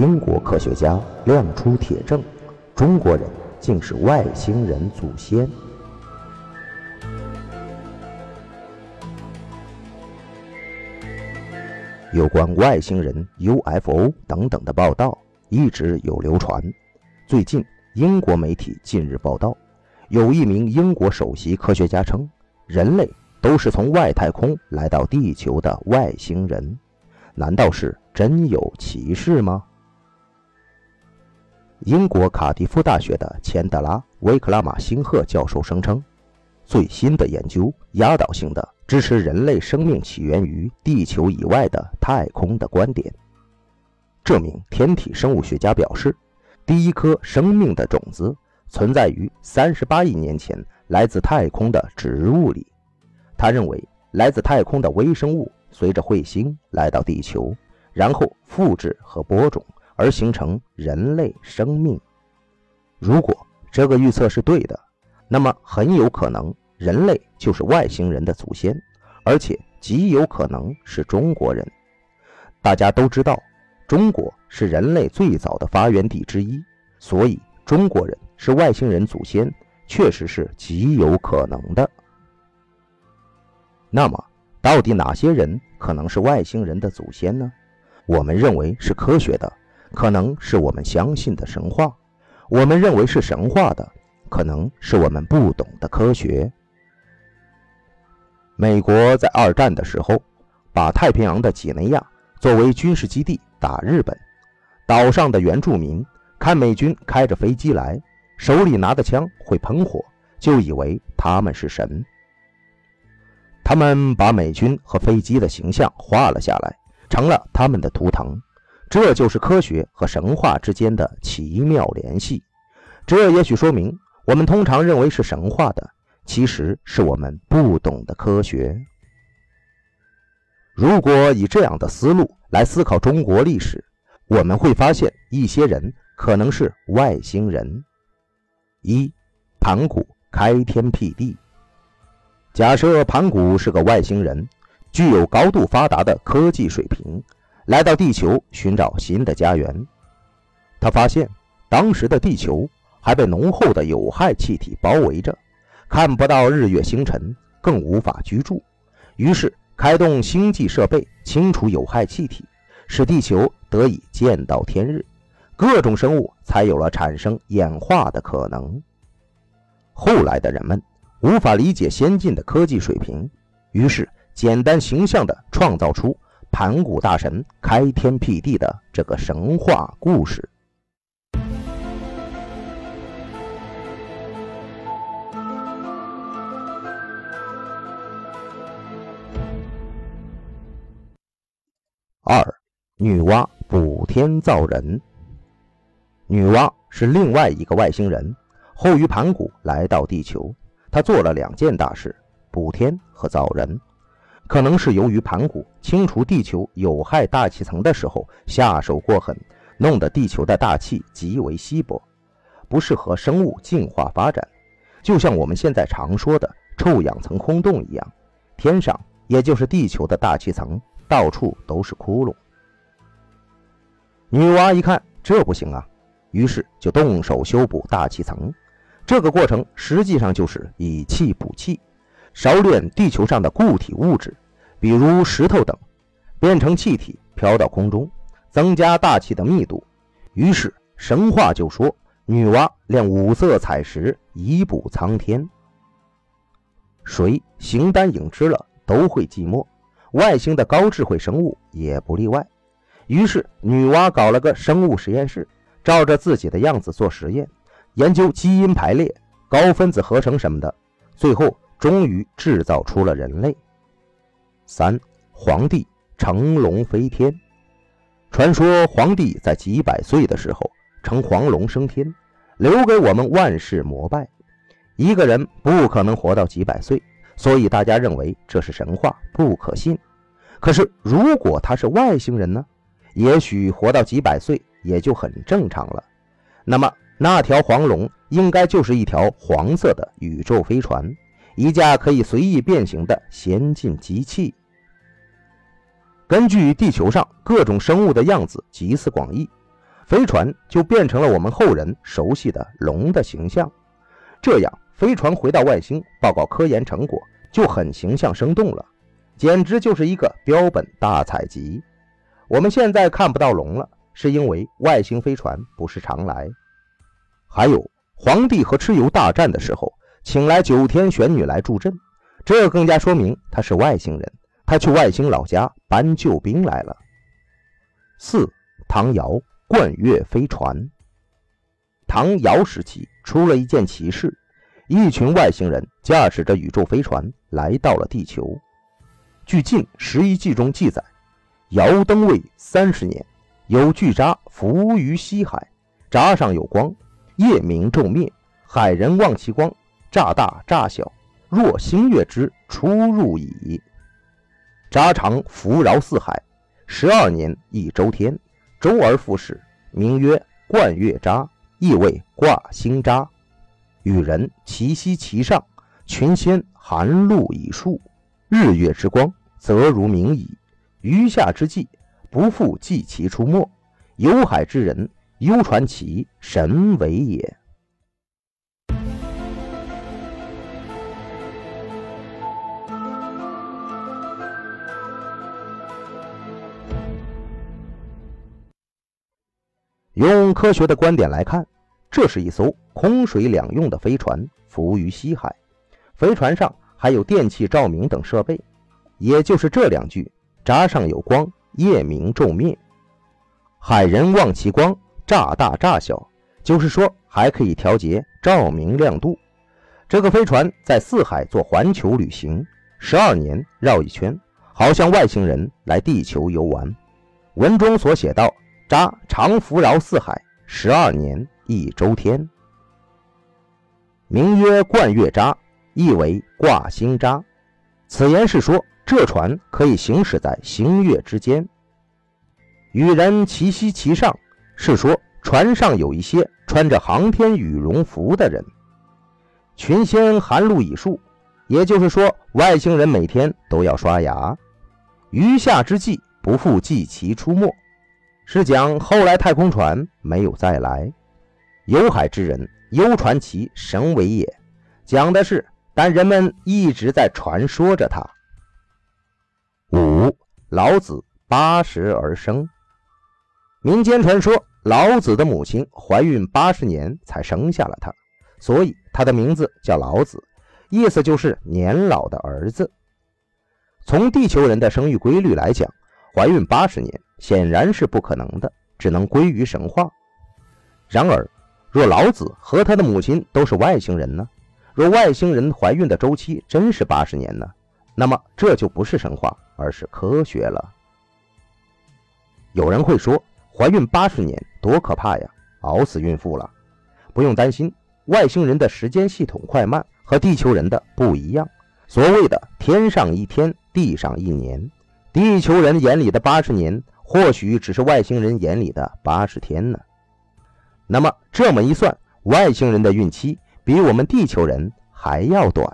英国科学家亮出铁证，中国人竟是外星人祖先。有关外星人、UFO 等等的报道一直有流传。最近，英国媒体近日报道，有一名英国首席科学家称，人类都是从外太空来到地球的外星人。难道是真有其事吗？英国卡迪夫大学的钱德拉·维克拉玛辛赫教授声称，最新的研究压倒性的。支持人类生命起源于地球以外的太空的观点。这名天体生物学家表示，第一颗生命的种子存在于三十八亿年前来自太空的植物里。他认为，来自太空的微生物随着彗星来到地球，然后复制和播种，而形成人类生命。如果这个预测是对的，那么很有可能。人类就是外星人的祖先，而且极有可能是中国人。大家都知道，中国是人类最早的发源地之一，所以中国人是外星人祖先，确实是极有可能的。那么，到底哪些人可能是外星人的祖先呢？我们认为是科学的，可能是我们相信的神话；我们认为是神话的，可能是我们不懂的科学。美国在二战的时候，把太平洋的几内亚作为军事基地打日本。岛上的原住民看美军开着飞机来，手里拿的枪会喷火，就以为他们是神。他们把美军和飞机的形象画了下来，成了他们的图腾。这就是科学和神话之间的奇妙联系。这也许说明，我们通常认为是神话的。其实是我们不懂的科学。如果以这样的思路来思考中国历史，我们会发现一些人可能是外星人。一，盘古开天辟地。假设盘古是个外星人，具有高度发达的科技水平，来到地球寻找新的家园。他发现当时的地球还被浓厚的有害气体包围着。看不到日月星辰，更无法居住。于是开动星际设备，清除有害气体，使地球得以见到天日，各种生物才有了产生演化的可能。后来的人们无法理解先进的科技水平，于是简单形象地创造出盘古大神开天辟地的这个神话故事。二，女娲补天造人。女娲是另外一个外星人，后于盘古来到地球。她做了两件大事：补天和造人。可能是由于盘古清除地球有害大气层的时候下手过狠，弄得地球的大气极为稀薄，不适合生物进化发展。就像我们现在常说的“臭氧层空洞”一样，天上也就是地球的大气层。到处都是窟窿。女娲一看这不行啊，于是就动手修补大气层。这个过程实际上就是以气补气，烧炼地球上的固体物质，比如石头等，变成气体飘到空中，增加大气的密度。于是神话就说，女娲炼五色彩石以补苍天。谁形单影只了，都会寂寞。外星的高智慧生物也不例外。于是，女娲搞了个生物实验室，照着自己的样子做实验，研究基因排列、高分子合成什么的，最后终于制造出了人类。三，皇帝乘龙飞天。传说皇帝在几百岁的时候乘黄龙升天，留给我们万世膜拜。一个人不可能活到几百岁。所以大家认为这是神话，不可信。可是如果他是外星人呢？也许活到几百岁也就很正常了。那么那条黄龙应该就是一条黄色的宇宙飞船，一架可以随意变形的先进机器。根据地球上各种生物的样子集思广益，飞船就变成了我们后人熟悉的龙的形象。这样，飞船回到外星报告科研成果就很形象生动了，简直就是一个标本大采集。我们现在看不到龙了，是因为外星飞船不是常来。还有，皇帝和蚩尤大战的时候，请来九天玄女来助阵，这更加说明他是外星人，他去外星老家搬救兵来了。四，唐尧贯月飞船。唐尧时期出了一件奇事，一群外星人驾驶着宇宙飞船来到了地球。据《晋十一纪》中记载。尧登位三十年，有巨渣浮于西海，闸上有光，夜明昼灭，海人望其光，乍大乍小，若星月之出入矣。闸长浮饶四海，十二年一周天，周而复始，名曰贯月闸，意为挂星闸。与人齐息其上，群仙含露以束，日月之光，则如明矣。余下之际，不复计其出没；有海之人，忧传其神为也。用科学的观点来看，这是一艘空水两用的飞船，浮于西海。飞船上还有电器照明等设备，也就是这两句。闸上有光，夜明昼灭，海人望其光，乍大乍小，就是说还可以调节照明亮度。这个飞船在四海做环球旅行，十二年绕一圈，好像外星人来地球游玩。文中所写到：“闸长服饶四海，十二年一周天。”名曰贯月闸，意为挂星闸。此言是说。这船可以行驶在星月之间，与人齐息其上，是说船上有一些穿着航天羽绒服的人。群仙寒露已漱，也就是说外星人每天都要刷牙。余下之际，不复计其出没，是讲后来太空船没有再来。有海之人，幽传其神为也，讲的是，但人们一直在传说着他。五老子八十而生。民间传说，老子的母亲怀孕八十年才生下了他，所以他的名字叫老子，意思就是年老的儿子。从地球人的生育规律来讲，怀孕八十年显然是不可能的，只能归于神话。然而，若老子和他的母亲都是外星人呢？若外星人怀孕的周期真是八十年呢？那么这就不是神话，而是科学了。有人会说，怀孕八十年多可怕呀，熬死孕妇了。不用担心，外星人的时间系统快慢和地球人的不一样。所谓的天上一天，地上一年，地球人眼里的八十年，或许只是外星人眼里的八十天呢。那么这么一算，外星人的孕期比我们地球人还要短。